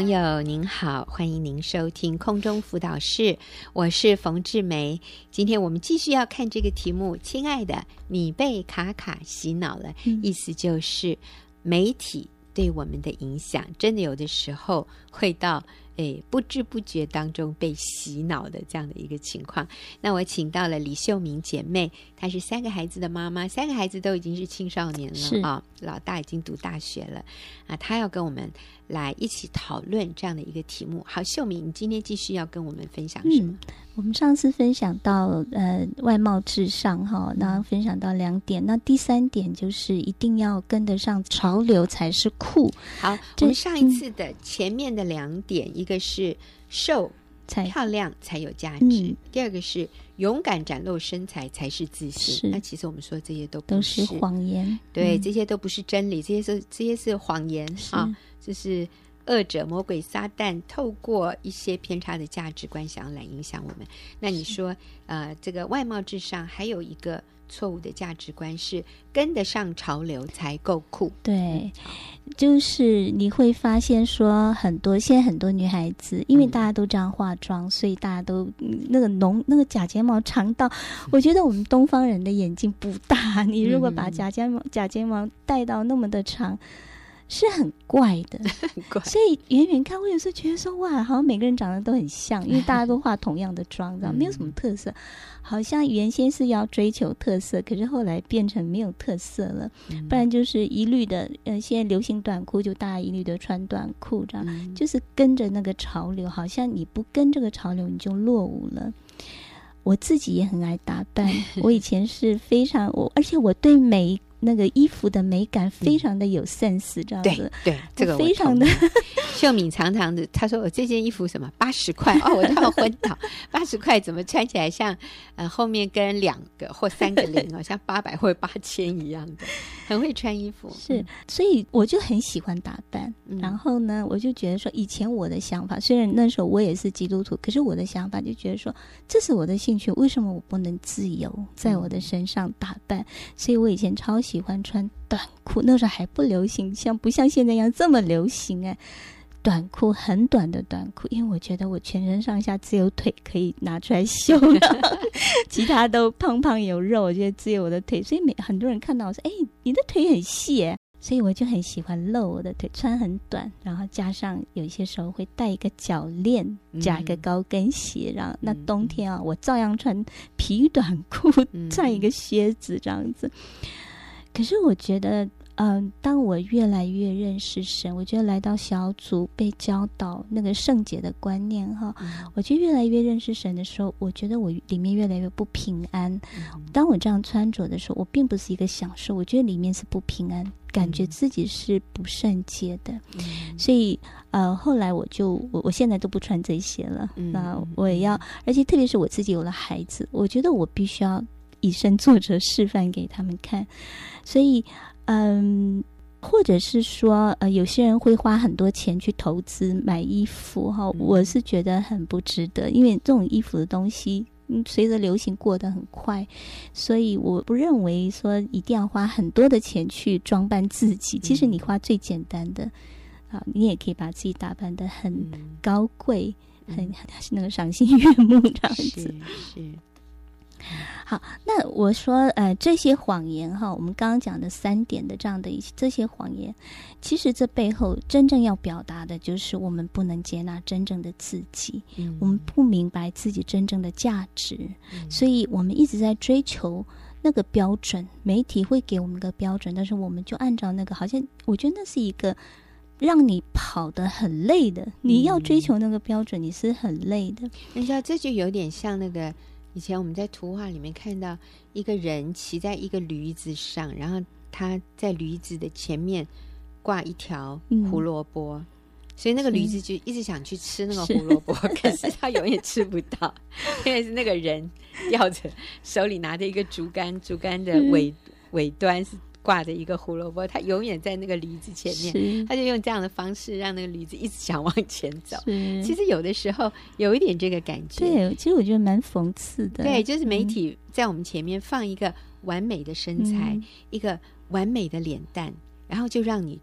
朋友您好，欢迎您收听空中辅导室，我是冯志梅。今天我们继续要看这个题目，亲爱的，你被卡卡洗脑了，嗯、意思就是媒体对我们的影响，真的有的时候会到。哎，不知不觉当中被洗脑的这样的一个情况。那我请到了李秀明姐妹，她是三个孩子的妈妈，三个孩子都已经是青少年了啊、哦，老大已经读大学了啊。她要跟我们来一起讨论这样的一个题目。好，秀明，你今天继续要跟我们分享什么？嗯、我们上次分享到呃外貌至上哈，然后分享到两点，那第三点就是一定要跟得上潮流才是酷。好，我们上一次的前面的两点一。一个是瘦才漂亮才有价值，嗯、第二个是勇敢展露身材才是自信。那其实我们说这些都不是，都是谎言，对，嗯、这些都不是真理，这些是这些是谎言是啊！就是恶者魔鬼撒旦透过一些偏差的价值观想要来影响我们。那你说，呃，这个外貌至上还有一个。错误的价值观是跟得上潮流才够酷。对，就是你会发现说，很多现在很多女孩子，因为大家都这样化妆，嗯、所以大家都那个浓那个假睫毛长到，我觉得我们东方人的眼睛不大。你如果把假睫毛假睫毛戴到那么的长。是很怪的，怪所以远远看，我有时候觉得说，哇，好像每个人长得都很像，因为 大家都化同样的妆，这样没有什么特色。好像原先是要追求特色，可是后来变成没有特色了。嗯、不然就是一律的，呃，现在流行短裤，就大家一律的穿短裤，这样、嗯、就是跟着那个潮流。好像你不跟这个潮流，你就落伍了。我自己也很爱打扮，我以前是非常我，而且我对美。那个衣服的美感非常的有 sense，这样子，对，对，这个非常的。秀敏常常的，他说我这件衣服什么八十块哦，我都要昏倒，八十块怎么穿起来像呃后面跟两个或三个零哦，像八百或八千一样的，很会穿衣服。是，所以我就很喜欢打扮。嗯、然后呢，我就觉得说，以前我的想法，虽然那时候我也是基督徒，可是我的想法就觉得说，这是我的兴趣，为什么我不能自由在我的身上打扮？嗯、所以我以前超喜。喜欢穿短裤，那时候还不流行，像不像现在一样这么流行哎？短裤很短的短裤，因为我觉得我全身上下只有腿可以拿出来秀了，其他都胖胖有肉，我觉得只有我的腿，所以每很多人看到我说：“哎，你的腿很细哎。”所以我就很喜欢露我的腿，穿很短，然后加上有些时候会带一个脚链，加一个高跟鞋，然后那冬天啊，我照样穿皮短裤，穿一个靴子这样子。可是我觉得，嗯、呃，当我越来越认识神，我觉得来到小组被教导那个圣洁的观念哈，嗯、我觉得越来越认识神的时候，我觉得我里面越来越不平安。嗯、当我这样穿着的时候，我并不是一个享受，我觉得里面是不平安，感觉自己是不圣洁的。嗯、所以，呃，后来我就我我现在都不穿这些了。嗯、那我也要，而且特别是我自己有了孩子，我觉得我必须要。以身作则，示范给他们看。所以，嗯，或者是说，呃，有些人会花很多钱去投资买衣服，哈，我是觉得很不值得，因为这种衣服的东西，嗯，随着流行过得很快，所以我不认为说一定要花很多的钱去装扮自己。其实你花最简单的，啊，你也可以把自己打扮得很高贵，很很那个赏心悦目这样子。是。是好，那我说，呃，这些谎言哈，我们刚刚讲的三点的这样的一些这些谎言，其实这背后真正要表达的就是我们不能接纳真正的自己，嗯、我们不明白自己真正的价值，嗯、所以我们一直在追求那个标准，媒体会给我们个标准，但是我们就按照那个，好像我觉得那是一个让你跑得很累的，你要追求那个标准，你是很累的。你知道，这就有点像那个。以前我们在图画里面看到一个人骑在一个驴子上，然后他在驴子的前面挂一条胡萝卜，嗯、所以那个驴子就一直想去吃那个胡萝卜，是可是他永远吃不到，因为是那个人吊着手里拿着一个竹竿，竹竿的尾尾端是。挂着一个胡萝卜，他永远在那个驴子前面，是他就用这样的方式让那个驴子一直想往前走。其实有的时候有一点这个感觉。对，其实我觉得蛮讽刺的。对，就是媒体在我们前面放一个完美的身材，嗯、一个完美的脸蛋，然后就让你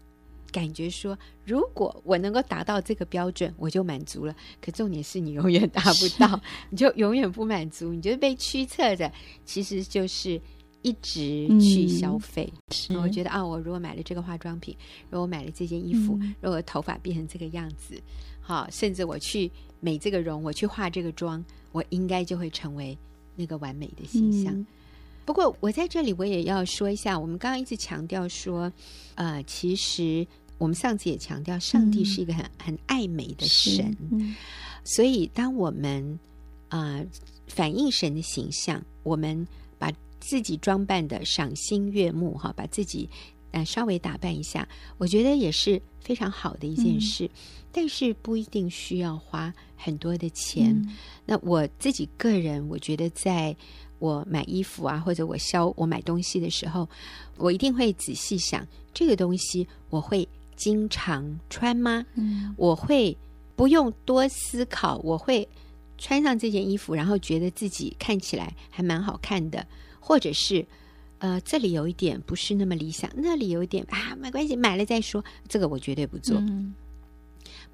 感觉说，如果我能够达到这个标准，我就满足了。可重点是你永远达不到，你就永远不满足，你就被驱策着，其实就是一直去消费。嗯、我觉得啊，我如果买了这个化妆品，如果我买了这件衣服，嗯、如果头发变成这个样子，好，甚至我去美这个容，我去化这个妆，我应该就会成为那个完美的形象。嗯。不过，我在这里我也要说一下，我们刚刚一直强调说，呃，其实我们上次也强调，上帝是一个很、嗯、很爱美的神，嗯、所以当我们啊、呃、反映神的形象，我们把自己装扮的赏心悦目，哈，把自己呃稍微打扮一下，我觉得也是非常好的一件事，嗯、但是不一定需要花很多的钱。嗯、那我自己个人，我觉得在。我买衣服啊，或者我消我买东西的时候，我一定会仔细想这个东西我会经常穿吗？嗯，我会不用多思考，我会穿上这件衣服，然后觉得自己看起来还蛮好看的，或者是呃这里有一点不是那么理想，那里有一点啊没关系，买了再说，这个我绝对不做。嗯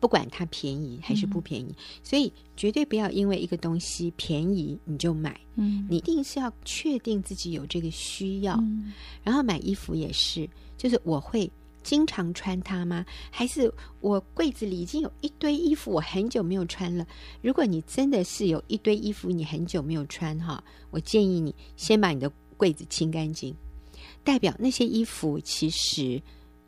不管它便宜还是不便宜，嗯、所以绝对不要因为一个东西便宜你就买。嗯，你一定是要确定自己有这个需要。嗯、然后买衣服也是，就是我会经常穿它吗？还是我柜子里已经有一堆衣服，我很久没有穿了？如果你真的是有一堆衣服你很久没有穿哈，我建议你先把你的柜子清干净，代表那些衣服其实。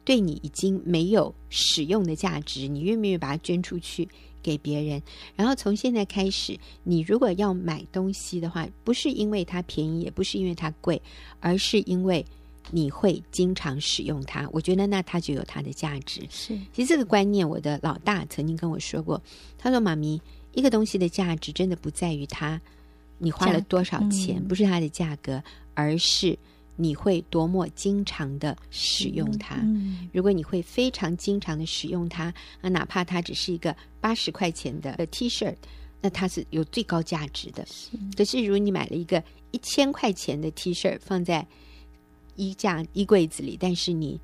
对你已经没有使用的价值，你愿不愿意把它捐出去给别人？然后从现在开始，你如果要买东西的话，不是因为它便宜，也不是因为它贵，而是因为你会经常使用它。我觉得那它就有它的价值。是，其实这个观念，我的老大曾经跟我说过，他说：“妈咪，一个东西的价值真的不在于它你花了多少钱，嗯、不是它的价格，而是。”你会多么经常的使用它？嗯、如果你会非常经常的使用它，那哪怕它只是一个八十块钱的 T 恤，那它是有最高价值的。是可是，如果你买了一个一千块钱的 T 恤放在衣架衣柜子里，但是你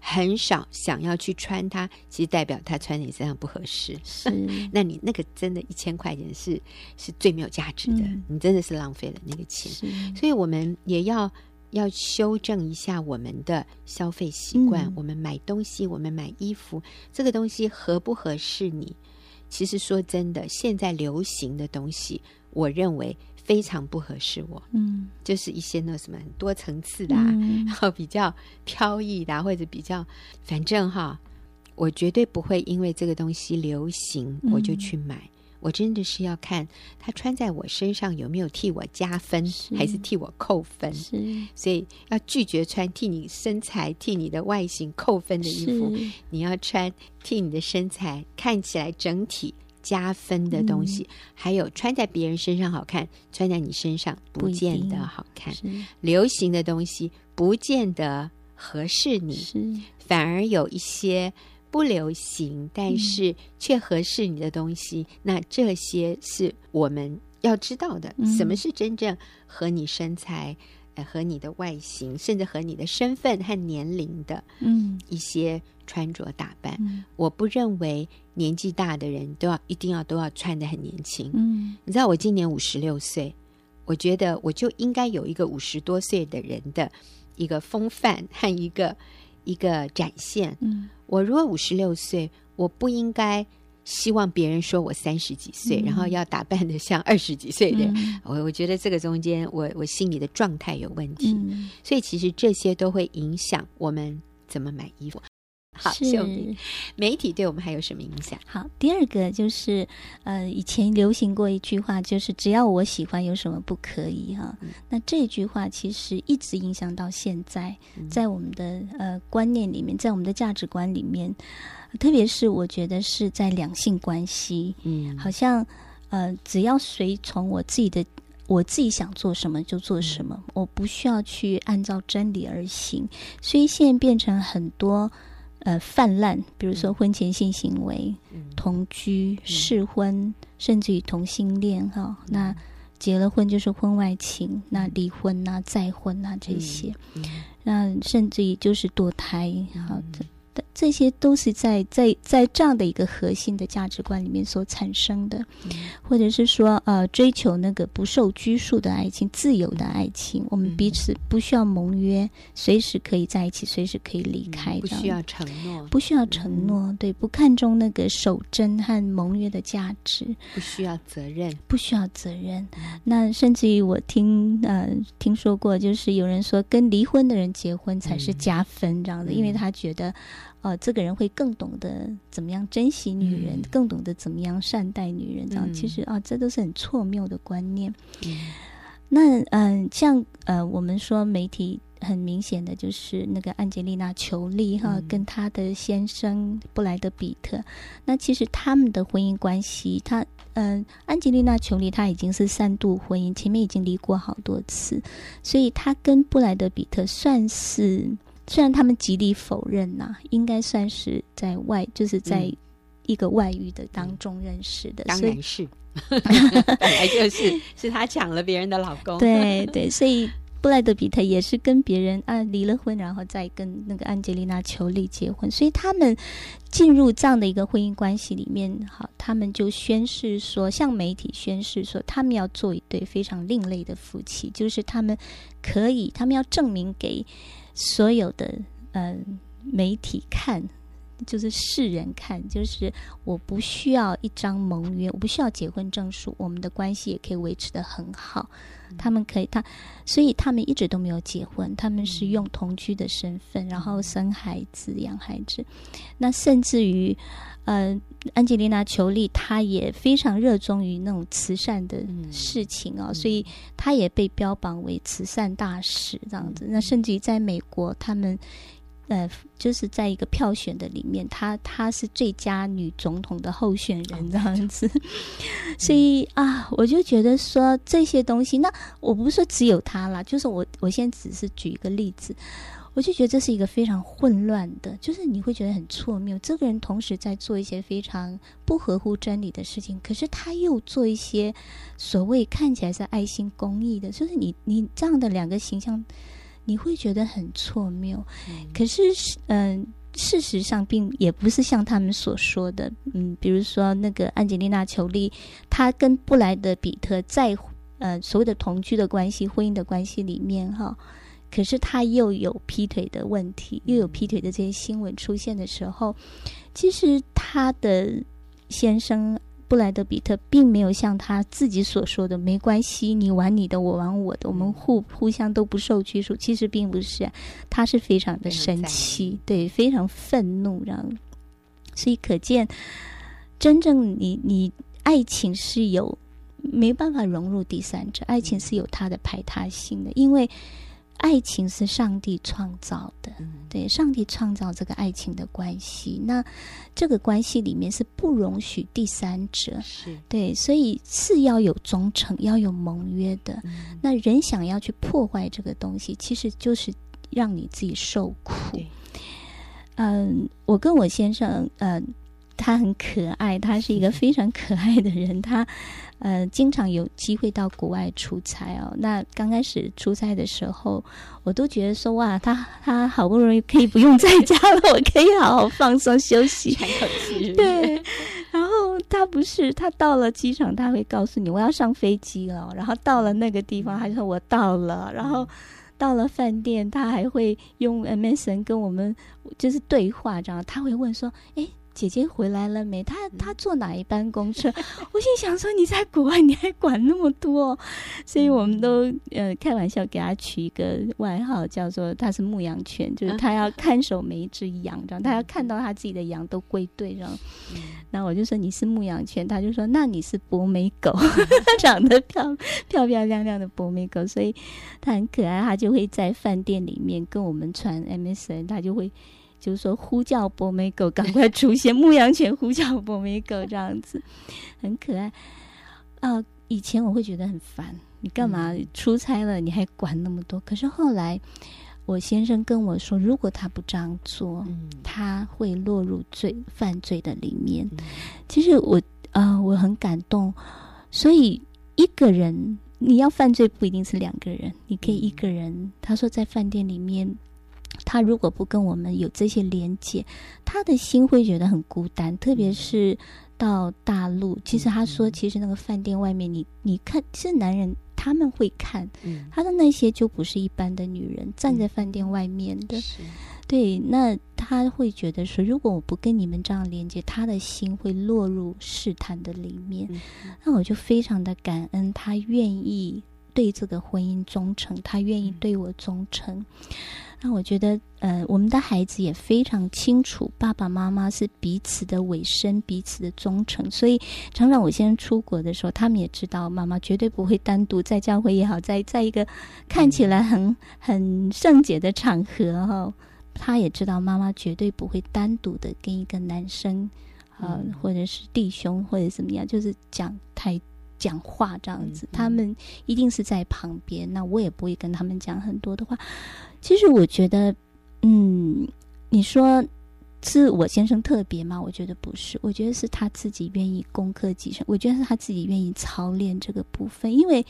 很少想要去穿它，其实代表它穿你身上不合适。是，那你那个真的一千块钱是是最没有价值的，嗯、你真的是浪费了那个钱。所以我们也要。要修正一下我们的消费习惯。嗯、我们买东西，我们买衣服，这个东西合不合适你？其实说真的，现在流行的东西，我认为非常不合适我。嗯，就是一些那什么很多层次的、啊，嗯、然后比较飘逸的、啊，或者比较，反正哈，我绝对不会因为这个东西流行，我就去买。嗯我真的是要看它穿在我身上有没有替我加分，是还是替我扣分。是，所以要拒绝穿替你身材、替你的外形扣分的衣服。你要穿替你的身材看起来整体加分的东西。嗯、还有穿在别人身上好看，穿在你身上不见得好看。流行的东西不见得合适你，反而有一些。不流行，但是却合适你的东西，嗯、那这些是我们要知道的。嗯、什么是真正和你身材、呃、和你的外形，甚至和你的身份和年龄的，嗯，一些穿着打扮。嗯、我不认为年纪大的人都要一定要都要穿得很年轻。嗯，你知道我今年五十六岁，我觉得我就应该有一个五十多岁的人的一个风范和一个。一个展现。嗯，我如果五十六岁，我不应该希望别人说我三十几岁，嗯、然后要打扮的像二十几岁的。嗯、我我觉得这个中间，我我心里的状态有问题。嗯、所以其实这些都会影响我们怎么买衣服。好，是媒体对我们还有什么影响？好，第二个就是，呃，以前流行过一句话，就是只要我喜欢，有什么不可以？哈，嗯、那这句话其实一直影响到现在，在我们的呃观念里面，在我们的价值观里面，特别是我觉得是在两性关系，嗯，好像呃，只要随从我自己的，我自己想做什么就做什么，嗯、我不需要去按照真理而行，所以现在变成很多。呃，泛滥，比如说婚前性行为、嗯、同居、试婚，嗯、甚至于同性恋，哈、那结了婚就是婚外情，嗯、那离婚呐、啊、再婚呐、啊、这些，那甚至于就是堕胎，哈、嗯，这些都是在在在这样的一个核心的价值观里面所产生的，嗯、或者是说呃追求那个不受拘束的爱情、自由的爱情，我们彼此不需要盟约，随时可以在一起，随时可以离开，嗯、不需要承诺，不需要承诺，嗯、对，不看重那个守贞和盟约的价值，不需要责任，不需要责任。嗯、那甚至于我听呃听说过，就是有人说跟离婚的人结婚才是加分这样的，嗯、因为他觉得。哦，这个人会更懂得怎么样珍惜女人，嗯、更懂得怎么样善待女人。这样、嗯、其实啊，这都是很错谬的观念。嗯、那嗯、呃，像呃，我们说媒体很明显的就是那个安吉丽娜·裘丽哈，嗯、跟她的先生布莱德·比特。那其实他们的婚姻关系，他嗯、呃，安吉丽娜·裘丽她已经是三度婚姻，前面已经离过好多次，所以她跟布莱德·比特算是。虽然他们极力否认呐、啊，应该算是在外，就是在一个外遇的当中认识的。当然是，本来就是是他抢了别人的老公。对对，所以布莱德比特也是跟别人啊离了婚，然后再跟那个安吉丽娜·裘丽结婚。所以他们进入这样的一个婚姻关系里面，好，他们就宣誓说，向媒体宣誓说，他们要做一对非常另类的夫妻，就是他们可以，他们要证明给。所有的嗯媒体看，就是世人看，就是我不需要一张盟约，我不需要结婚证书，我们的关系也可以维持的很好。嗯、他们可以，他所以他们一直都没有结婚，他们是用同居的身份，然后生孩子、养孩子。那甚至于。呃，安吉丽娜·裘丽她也非常热衷于那种慈善的事情哦，嗯、所以她也被标榜为慈善大使这样子。嗯、那甚至于在美国，他们呃，就是在一个票选的里面，她她是最佳女总统的候选人这样子。嗯、所以啊，我就觉得说这些东西，那我不是说只有她啦，就是我我现在只是举一个例子。我就觉得这是一个非常混乱的，就是你会觉得很错谬。这个人同时在做一些非常不合乎真理的事情，可是他又做一些所谓看起来是爱心公益的，就是你你这样的两个形象，你会觉得很错谬。嗯、可是，嗯、呃，事实上并也不是像他们所说的，嗯，比如说那个安吉丽娜·裘丽，她跟布莱德·比特在呃所谓的同居的关系、婚姻的关系里面，哈。可是他又有劈腿的问题，又有劈腿的这些新闻出现的时候，其实他的先生布莱德比特并没有像他自己所说的“没关系，你玩你的，我玩我的，我们互互相都不受拘束”。其实并不是，他是非常的生气，对，非常愤怒，然后。所以可见，真正你你爱情是有没办法融入第三者，爱情是有它的排他性的，因为。爱情是上帝创造的，对，上帝创造这个爱情的关系。那这个关系里面是不容许第三者，是对，所以是要有忠诚，要有盟约的。嗯、那人想要去破坏这个东西，其实就是让你自己受苦。嗯，我跟我先生，嗯、呃，他很可爱，他是一个非常可爱的人，他。呃，经常有机会到国外出差哦。那刚开始出差的时候，我都觉得说哇，他他好不容易可以不用在家了，我可以好好放松休息，喘口气。对，然后他不是，他到了机场，他会告诉你我要上飞机了。然后到了那个地方，他就说我到了。然后到了饭店，他还会用 MSN 跟我们就是对话，这样他会问说，哎。姐姐回来了没？她她坐哪一班公车？我心想说，你在国外你还管那么多，所以我们都呃开玩笑给她取一个外号，叫做她是牧羊犬，就是她要看守每一只羊，这样她要看到她自己的羊都归队，这样。然后我就说你是牧羊犬，她就说那你是博美狗，长得漂漂漂亮亮的博美狗，所以她很可爱，她就会在饭店里面跟我们传 MSN，她就会。就是说，呼叫博美狗赶快出现，牧羊犬呼叫博美狗 这样子，很可爱。啊、呃，以前我会觉得很烦，你干嘛出差了你还管那么多？可是后来，我先生跟我说，如果他不这样做，嗯、他会落入罪犯罪的里面。嗯、其实我啊、呃，我很感动。所以一个人你要犯罪不一定是两个人，你可以一个人。他说在饭店里面。他他如果不跟我们有这些连接，他的心会觉得很孤单。特别是到大陆，其实他说，其实那个饭店外面你，你你看，其实男人他们会看，他的那些就不是一般的女人站在饭店外面的。对，那他会觉得说，如果我不跟你们这样连接，他的心会落入试探的里面。那我就非常的感恩，他愿意对这个婚姻忠诚，他愿意对我忠诚。那我觉得，呃，我们的孩子也非常清楚，爸爸妈妈是彼此的委身，彼此的忠诚。所以，常常我先生出国的时候，他们也知道，妈妈绝对不会单独在教会也好，在在一个看起来很很圣洁的场合哈。他也知道妈妈绝对不会单独的跟一个男生，呃，或者是弟兄或者怎么样，就是讲太讲话这样子。他们一定是在旁边，那我也不会跟他们讲很多的话。其实我觉得，嗯，你说是我先生特别吗？我觉得不是，我觉得是他自己愿意攻克己身，我觉得是他自己愿意操练这个部分，因为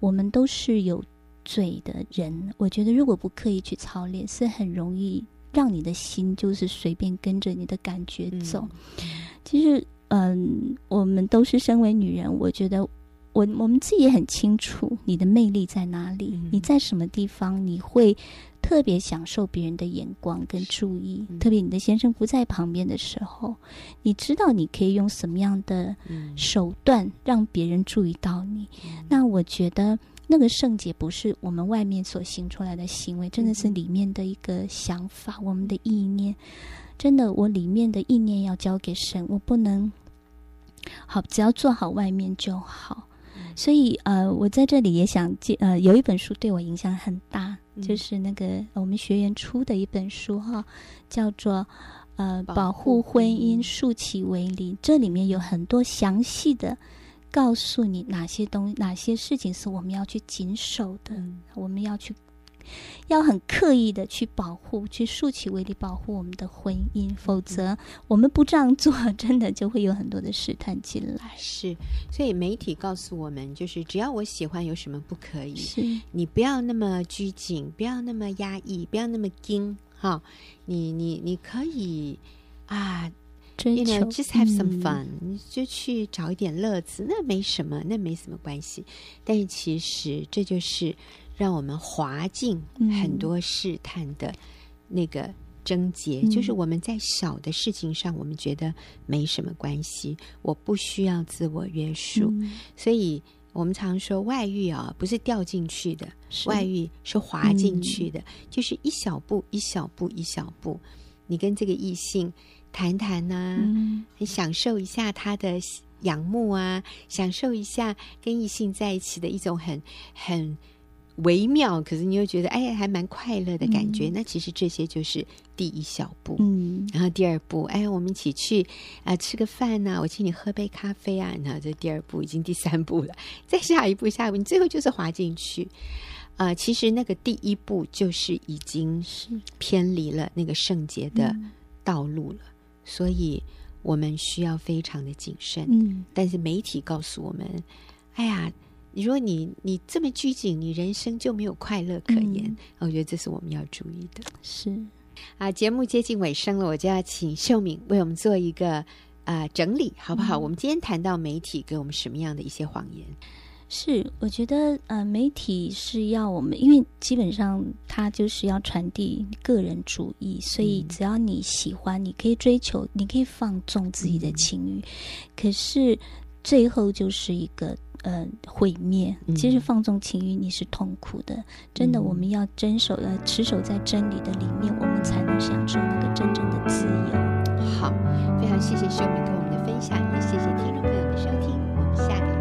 我们都是有。罪的人，我觉得如果不刻意去操练，是很容易让你的心就是随便跟着你的感觉走。嗯、其实，嗯，我们都是身为女人，我觉得我我们自己也很清楚你的魅力在哪里，嗯、你在什么地方你会特别享受别人的眼光跟注意，嗯、特别你的先生不在旁边的时候，你知道你可以用什么样的手段让别人注意到你。嗯、那我觉得。那个圣洁不是我们外面所行出来的行为，真的是里面的一个想法，我们的意念。真的，我里面的意念要交给神，我不能好，只要做好外面就好。所以，呃，我在这里也想借，呃，有一本书对我影响很大，就是那个我们学员出的一本书哈，叫做呃，保护婚姻，竖起为林。这里面有很多详细的。告诉你哪些东，哪些事情是我们要去谨守的，嗯、我们要去，要很刻意的去保护，去竖起为例保护我们的婚姻，否则我们不这样做，真的就会有很多的试探进来。是，所以媒体告诉我们，就是只要我喜欢，有什么不可以？是你不要那么拘谨，不要那么压抑，不要那么紧，哈，你你你可以啊。You know, just have some fun，、嗯、你就去找一点乐子，那没什么，那没什么关系。但是其实这就是让我们滑进很多试探的那个症结，嗯、就是我们在小的事情上，我们觉得没什么关系，我不需要自我约束。嗯、所以我们常说外遇啊，不是掉进去的，外遇是滑进去的，嗯、就是一小步一小步一小步，你跟这个异性。谈谈呢，很享受一下他的仰慕啊，享受一下跟异性在一起的一种很很微妙，可是你又觉得哎，还蛮快乐的感觉。嗯、那其实这些就是第一小步，嗯，然后第二步，哎，我们一起去啊、呃、吃个饭呐、啊，我请你喝杯咖啡啊，然后这第二步已经第三步了，再下一步，下一步，你最后就是滑进去啊、呃。其实那个第一步就是已经是偏离了那个圣洁的道路了。所以，我们需要非常的谨慎。嗯，但是媒体告诉我们：“哎呀，你说你你这么拘谨，你人生就没有快乐可言。嗯”我觉得这是我们要注意的。是啊，节目接近尾声了，我就要请秀敏为我们做一个啊、呃、整理，好不好？嗯、我们今天谈到媒体给我们什么样的一些谎言？是，我觉得呃，媒体是要我们，因为基本上它就是要传递个人主义，所以只要你喜欢，你可以追求，你可以放纵自己的情欲，嗯、可是最后就是一个呃毁灭。其实放纵情欲你是痛苦的，真的，我们要遵守呃持守在真理的里面，我们才能享受那个真正的自由。好，非常谢谢秀敏跟我们的分享，也谢谢听众朋友的收听，我们下个。